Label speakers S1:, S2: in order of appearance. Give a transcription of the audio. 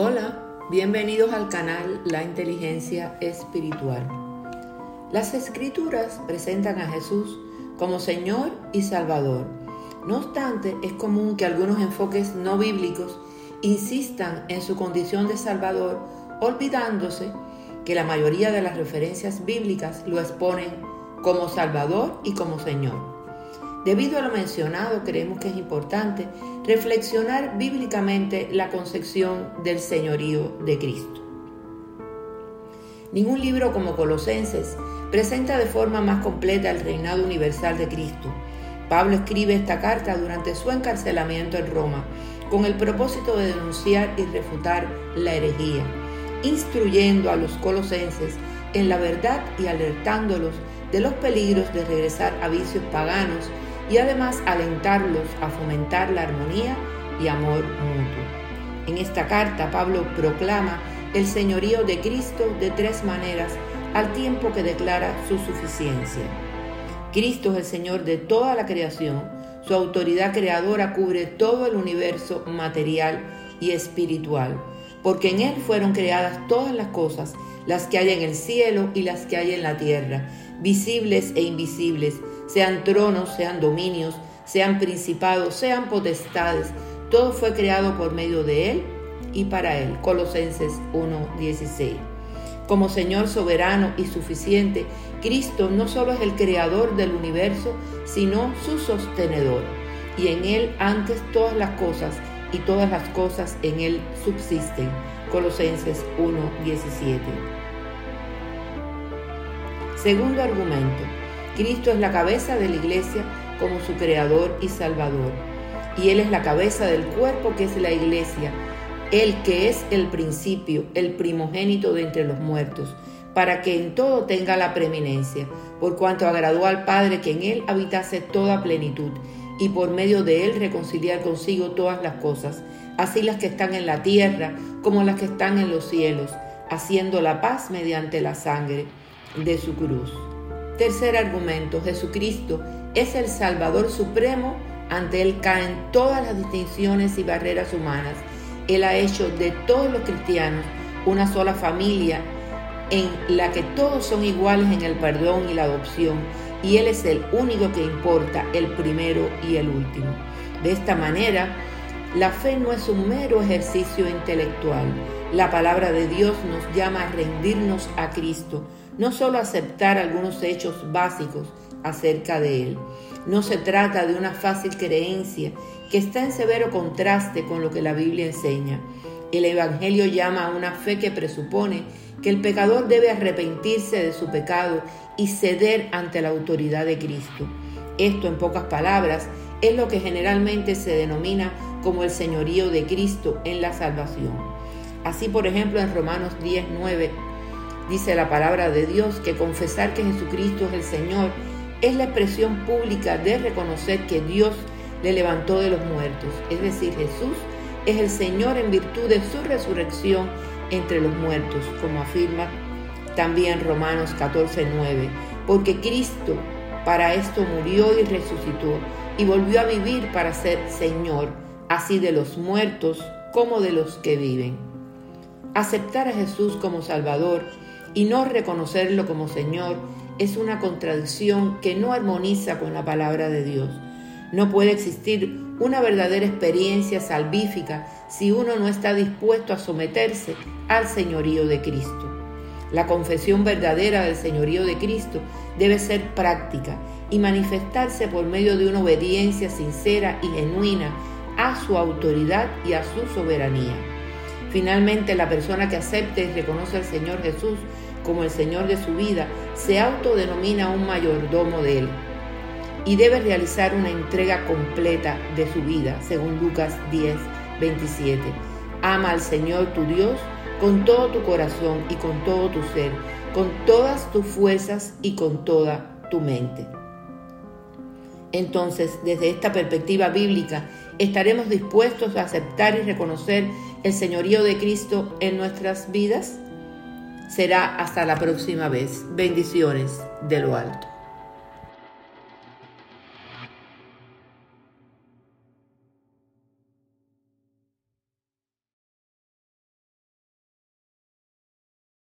S1: Hola, bienvenidos al canal La Inteligencia Espiritual. Las escrituras presentan a Jesús como Señor y Salvador. No obstante, es común que algunos enfoques no bíblicos insistan en su condición de Salvador, olvidándose que la mayoría de las referencias bíblicas lo exponen como Salvador y como Señor. Debido a lo mencionado, creemos que es importante reflexionar bíblicamente la concepción del señorío de Cristo. Ningún libro como Colosenses presenta de forma más completa el reinado universal de Cristo. Pablo escribe esta carta durante su encarcelamiento en Roma con el propósito de denunciar y refutar la herejía, instruyendo a los colosenses en la verdad y alertándolos de los peligros de regresar a vicios paganos y además alentarlos a fomentar la armonía y amor mutuo. En esta carta Pablo proclama el señorío de Cristo de tres maneras al tiempo que declara su suficiencia. Cristo es el Señor de toda la creación, su autoridad creadora cubre todo el universo material y espiritual, porque en Él fueron creadas todas las cosas, las que hay en el cielo y las que hay en la tierra, visibles e invisibles, sean tronos, sean dominios, sean principados, sean potestades, todo fue creado por medio de Él y para Él. Colosenses 1:16. Como Señor soberano y suficiente, Cristo no solo es el creador del universo, sino su sostenedor. Y en Él antes todas las cosas y todas las cosas en Él subsisten. Colosenses 1:17. Segundo argumento. Cristo es la cabeza de la iglesia como su creador y salvador. Y Él es la cabeza del cuerpo que es la iglesia, el que es el principio, el primogénito de entre los muertos, para que en todo tenga la preeminencia, por cuanto agradó al Padre que en Él habitase toda plenitud, y por medio de Él reconciliar consigo todas las cosas, así las que están en la tierra como las que están en los cielos, haciendo la paz mediante la sangre de su cruz. Tercer argumento, Jesucristo es el Salvador Supremo, ante Él caen todas las distinciones y barreras humanas. Él ha hecho de todos los cristianos una sola familia en la que todos son iguales en el perdón y la adopción, y Él es el único que importa, el primero y el último. De esta manera, la fe no es un mero ejercicio intelectual. La palabra de Dios nos llama a rendirnos a Cristo, no solo aceptar algunos hechos básicos acerca de Él. No se trata de una fácil creencia que está en severo contraste con lo que la Biblia enseña. El Evangelio llama a una fe que presupone que el pecador debe arrepentirse de su pecado y ceder ante la autoridad de Cristo. Esto, en pocas palabras, es lo que generalmente se denomina como el señorío de Cristo en la salvación. Así, por ejemplo, en Romanos 10, 9 Dice la palabra de Dios que confesar que Jesucristo es el Señor es la expresión pública de reconocer que Dios le levantó de los muertos. Es decir, Jesús es el Señor en virtud de su resurrección entre los muertos, como afirma también Romanos 14, 9. Porque Cristo para esto murió y resucitó y volvió a vivir para ser Señor, así de los muertos como de los que viven. Aceptar a Jesús como Salvador y no reconocerlo como Señor es una contradicción que no armoniza con la palabra de Dios. No puede existir una verdadera experiencia salvífica si uno no está dispuesto a someterse al señorío de Cristo. La confesión verdadera del señorío de Cristo debe ser práctica y manifestarse por medio de una obediencia sincera y genuina a su autoridad y a su soberanía. Finalmente, la persona que acepte y reconoce al Señor Jesús como el Señor de su vida se autodenomina un mayordomo de Él y debe realizar una entrega completa de su vida, según Lucas 10, 27. Ama al Señor tu Dios con todo tu corazón y con todo tu ser, con todas tus fuerzas y con toda tu mente. Entonces, desde esta perspectiva bíblica, ¿estaremos dispuestos a aceptar y reconocer el señorío de Cristo en nuestras vidas? Será hasta la próxima vez. Bendiciones de lo alto.